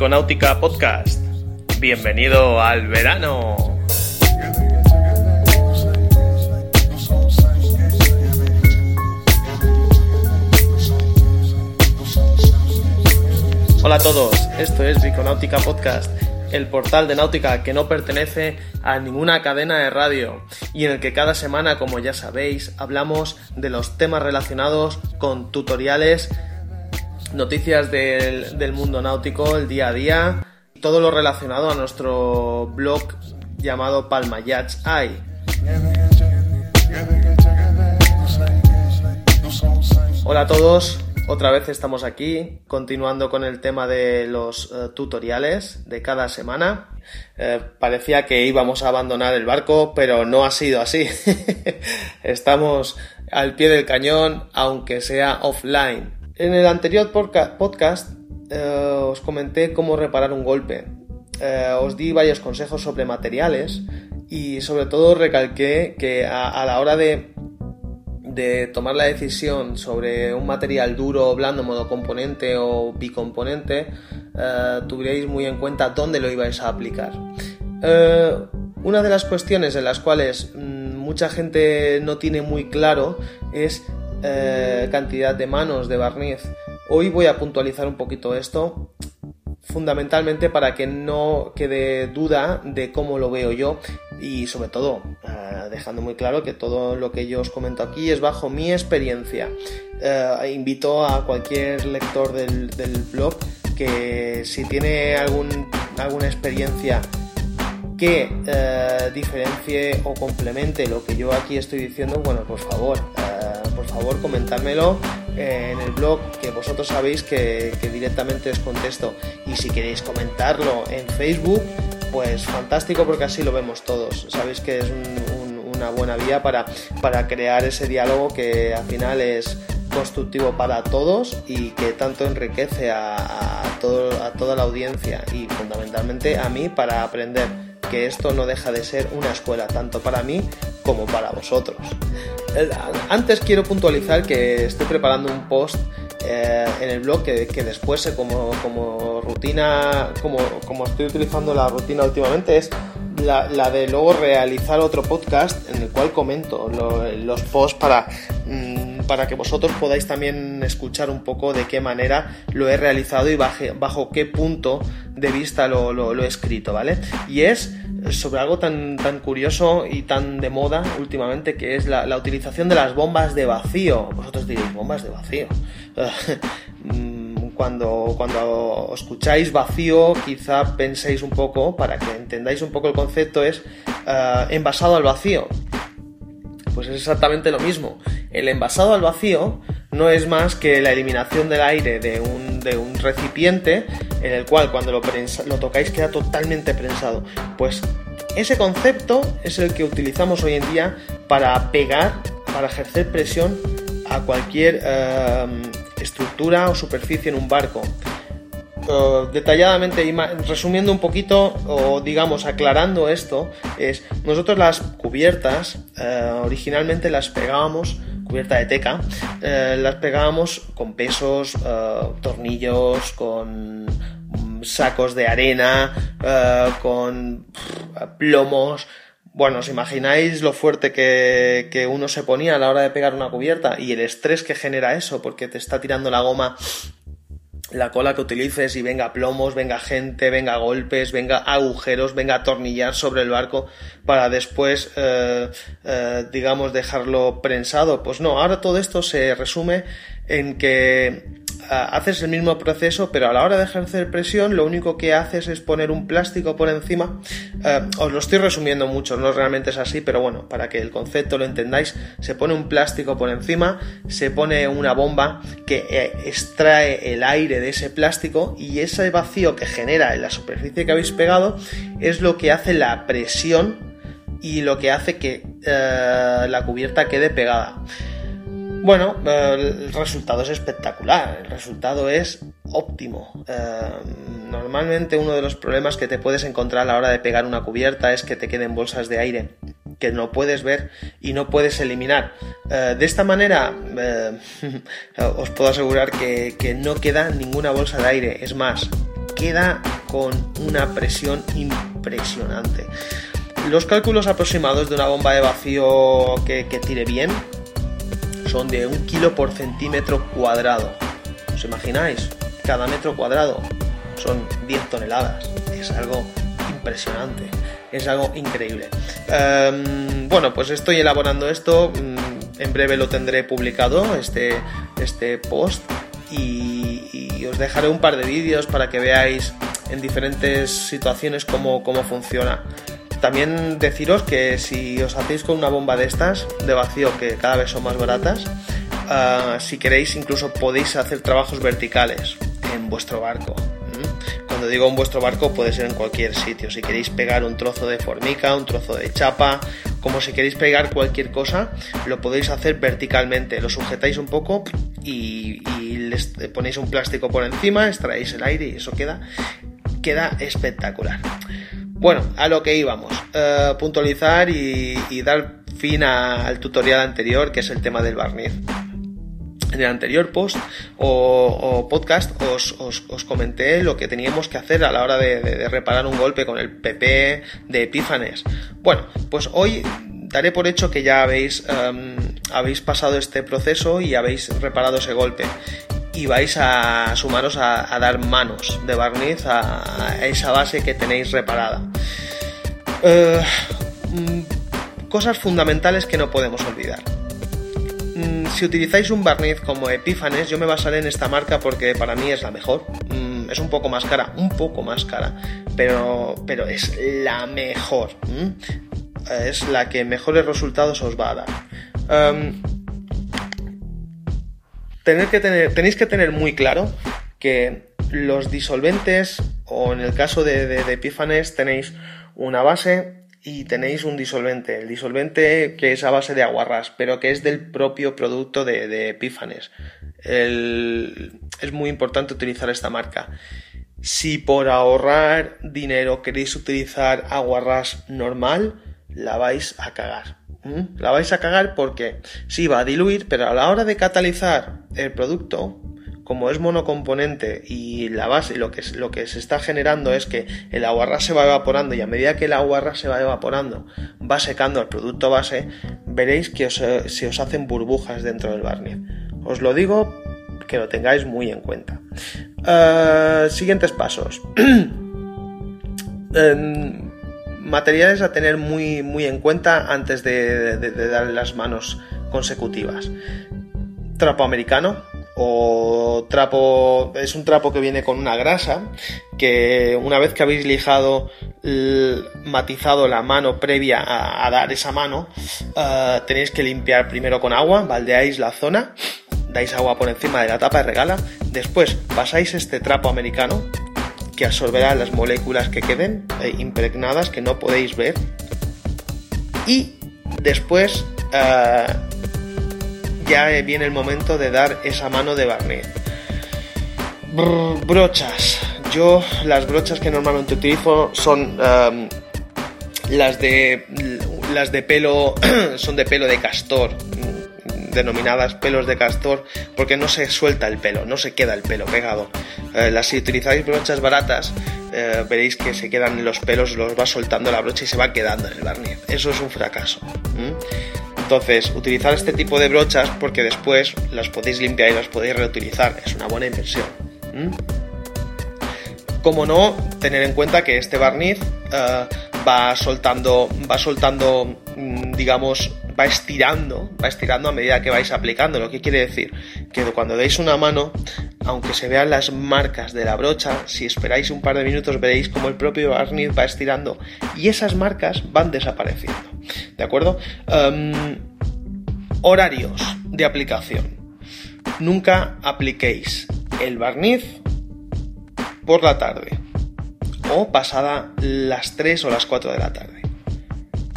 Biconáutica Podcast. Bienvenido al verano. Hola a todos, esto es Biconáutica Podcast, el portal de náutica que no pertenece a ninguna cadena de radio y en el que cada semana, como ya sabéis, hablamos de los temas relacionados con tutoriales, noticias del, del mundo náutico, el día a día, todo lo relacionado a nuestro blog llamado Palma Yachts. Hola a todos, otra vez estamos aquí continuando con el tema de los eh, tutoriales de cada semana. Eh, parecía que íbamos a abandonar el barco, pero no ha sido así. estamos al pie del cañón, aunque sea offline. En el anterior podca- podcast eh, os comenté cómo reparar un golpe. Eh, os di varios consejos sobre materiales y sobre todo recalqué que a, la hora de, de tomar la decisión sobre un material duro, blando, monocomponente o bicomponente, eh, tuvierais muy en cuenta dónde lo ibais a aplicar. Eh, una de las cuestiones en las cuales mm, mucha gente no tiene muy claro es eh, cantidad de manos de barniz. Hoy voy a puntualizar un poquito esto, fundamentalmente para que no quede duda de cómo lo veo yo y sobre todo eh, dejando muy claro que todo lo que yo os comento aquí es bajo mi experiencia. Eh, invito a cualquier lector del, blog que si tiene algún, alguna experiencia que diferencie o complemente lo que yo aquí estoy diciendo, bueno, por favor, favor comentármelo eh, en el blog, que vosotros sabéis que, directamente os contesto. Y si queréis comentarlo en Facebook, pues fantástico porque así lo vemos todos. Sabéis que es un- un- una buena vía para, para crear ese diálogo que al final es constructivo para todos y que tanto enriquece a todo- a toda la audiencia y fundamentalmente a mí para aprender que esto no deja de ser una escuela tanto para mí como para vosotros. Eh, Antes quiero puntualizar que estoy preparando un post eh, en el blog que, que después eh, como, como rutina, como, como estoy utilizando la rutina últimamente, es la, de luego realizar otro podcast en el cual comento lo- los posts para, mm, para que vosotros podáis también escuchar un poco de qué manera lo he realizado y bajo qué punto de vista lo, he escrito, ¿vale? Y es sobre algo tan, tan curioso y tan de moda últimamente que es la, utilización de las bombas de vacío. Vosotros diréis, bombas de vacío. Cuando, cuando escucháis vacío, quizá penséis un poco, para que entendáis un poco el concepto, es eh, envasado al vacío. Pues es exactamente lo mismo. El envasado al vacío no es más que la eliminación del aire de un, de un recipiente en el cual cuando lo, prensa- lo tocáis queda totalmente prensado. Pues ese concepto es el que utilizamos hoy en día para pegar, para ejercer presión a cualquier eh, estructura o superficie en un barco. Uh, detalladamente, resumiendo un poquito o digamos aclarando esto, es nosotros las cubiertas eh, originalmente las pegábamos, cubierta de teca, eh, las pegábamos con pesos, eh, tornillos, con mm, sacos de arena, eh, con plomos. Bueno, os imagináis lo fuerte que, que uno se ponía a la hora de pegar una cubierta y el estrés que genera eso, porque te está tirando la goma la cola que utilices y venga plomos, venga gente, venga golpes, venga agujeros, venga atornillar sobre el barco para después, eh, eh, digamos, dejarlo prensado. Pues no, ahora todo esto se resume en que haces el mismo proceso, pero a la hora de ejercer presión, lo único que haces es poner un plástico por encima. Eh, os lo estoy resumiendo mucho, no realmente es así, pero bueno, para que el concepto lo entendáis, se pone un plástico por encima, se pone una bomba que eh, extrae el aire de ese plástico y ese vacío que genera en la superficie que habéis pegado es lo que hace la presión y lo que hace que eh, la cubierta quede pegada. Bueno, eh, el resultado es espectacular, el resultado es óptimo. Eh, normalmente uno de los problemas que te puedes encontrar a la hora de pegar una cubierta es que te queden bolsas de aire que no puedes ver y no puedes eliminar. Eh, de esta manera os puedo asegurar que no queda ninguna bolsa de aire. Es más, queda con una presión impresionante. Los cálculos aproximados de una bomba de vacío que, tire bien son de un kilo por centímetro cuadrado. ¿Os imagináis? Cada metro cuadrado son 10 toneladas. Es algo impresionante. Es algo increíble. Em, bueno, pues estoy elaborando esto. Mm, en breve lo tendré publicado, este, este post. Y, os dejaré un par de vídeos para que veáis en diferentes situaciones cómo, cómo funciona. También deciros que si os hacéis con una bomba de estas, de vacío, que cada vez son más baratas, ah, si queréis incluso podéis hacer trabajos verticales en vuestro barco. Cuando digo en vuestro barco puede ser en cualquier sitio. Si queréis pegar un trozo de formica, un trozo de chapa, como si queréis pegar cualquier cosa, lo podéis hacer verticalmente. Lo sujetáis un poco y, y les ponéis un plástico por encima, extraéis el aire y eso queda, queda espectacular. Bueno, a lo que íbamos. Eh, puntualizar y, dar fin al tutorial anterior, que es el tema del barniz. En el anterior post o, podcast os, comenté lo que teníamos que hacer a la hora de, reparar un golpe con el PP de Epífanes. Bueno, pues hoy daré por hecho que ya habéis, em, habéis pasado este proceso y habéis reparado ese golpe y vais a sumaros a, dar manos de barniz a, esa base que tenéis reparada. Eh, mm, cosas fundamentales que no podemos olvidar. Mm, si utilizáis un barniz como Epífanes, yo me basaré en esta marca porque para mí es la mejor. Mm, es un poco más cara, un poco más cara, pero, pero es la mejor. Es la que mejores resultados os va a dar. Em, que tener, tenéis que tener muy claro que los disolventes, o en el caso de, de, Epífanes, tenéis una base y tenéis un disolvente. El disolvente que es a base de aguarrás, pero que es del propio producto de, de Epífanes. es muy importante utilizar esta marca. Si por ahorrar dinero queréis utilizar aguarrás normal, la vais a cagar. La vais a cagar porque sí va a diluir, pero a la hora de catalizar el producto, como es monocomponente y la base, lo que, lo que se está generando es que el aguarrás se va evaporando y a medida que el aguarrás se va evaporando, va secando el producto base, veréis que se os hacen burbujas dentro del barniz. Os lo digo que lo tengáis muy en cuenta. Eh, siguientes pasos. materiales a tener muy, muy en cuenta antes de, darle las manos consecutivas. Trapo americano o trapo es un trapo que viene con una grasa que una vez que habéis lijado matizado la mano previa a, dar esa mano eh, tenéis que limpiar primero con agua baldeáis la zona dais agua por encima de la tapa de regala después pasáis este trapo americano que absorberá las moléculas que queden eh, impregnadas que no podéis ver. Y después eh, ya viene el momento de dar esa mano de barniz. brochas. Yo las brochas que normalmente utilizo son las de las de pelo son de pelo de castor denominadas pelos de castor porque no se suelta el pelo, no se queda el pelo pegado. Eh, las, si utilizáis brochas baratas, eh, veréis que se quedan los pelos, los va soltando la brocha y se va quedando en el barniz. Eso es un fracaso. Entonces, utilizar este tipo de brochas porque después las podéis limpiar y las podéis reutilizar. Es una buena inversión. Como no, tener en cuenta que este barniz eh, va soltando, va soltando, mm, digamos, va estirando, va estirando a medida que vais aplicando. Lo que quiere decir que cuando deis una mano, aunque se vean las marcas de la brocha, si esperáis un par de minutos veréis como el propio barniz va estirando y esas marcas van desapareciendo. ¿De acuerdo? Em, horarios de aplicación. Nunca apliquéis el barniz por la tarde o pasada las 3 o las 4 de la tarde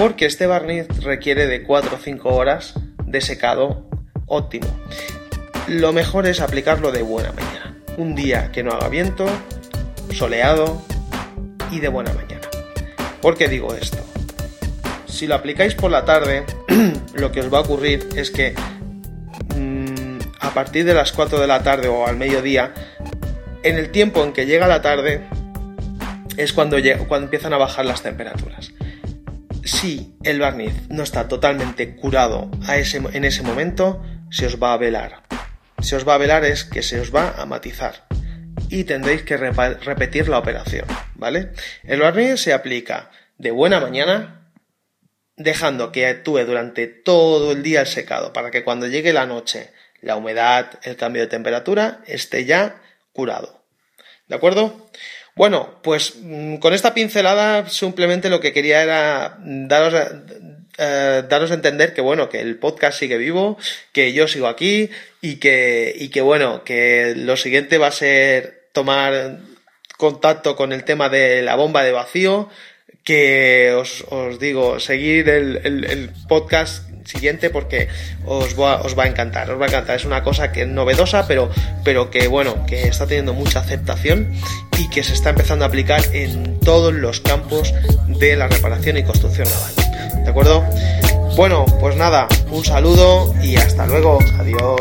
porque este barniz requiere de 4 o 5 horas de secado óptimo. Lo mejor es aplicarlo de buena mañana, un día que no haga viento, soleado y de buena mañana. ¿Por qué digo esto? Si lo aplicáis por la tarde, lo que os va a ocurrir es que mm, a partir de las 4 de la tarde o al mediodía en el tiempo en que llega la tarde es cuando, cuando empiezan a bajar las temperaturas. Si el barniz no está totalmente curado a ese, en ese momento, se os va a velar. Se os va a velar es que se os va a matizar y tendréis que repetir la operación, ¿vale? El barniz se aplica de buena mañana, dejando que actúe durante todo el día el secado, para que cuando llegue la noche, la humedad, el cambio de temperatura, esté ya curado. ¿De acuerdo? Bueno, pues mm, con esta pincelada simplemente lo que quería era daros, eh, daros a entender que bueno, que el podcast sigue vivo, que yo sigo aquí y que, y que bueno, que lo siguiente va a ser tomar contacto con el tema de la bomba de vacío, que os, digo, seguir el, podcast siguiente porque os va, os va a encantar, os va a encantar. Es una cosa que es novedosa, pero, pero que bueno, que está teniendo mucha aceptación y que se está empezando a aplicar en todos los campos de la reparación y construcción naval. ¿De acuerdo? Bueno, pues nada, un saludo y hasta luego. Adiós.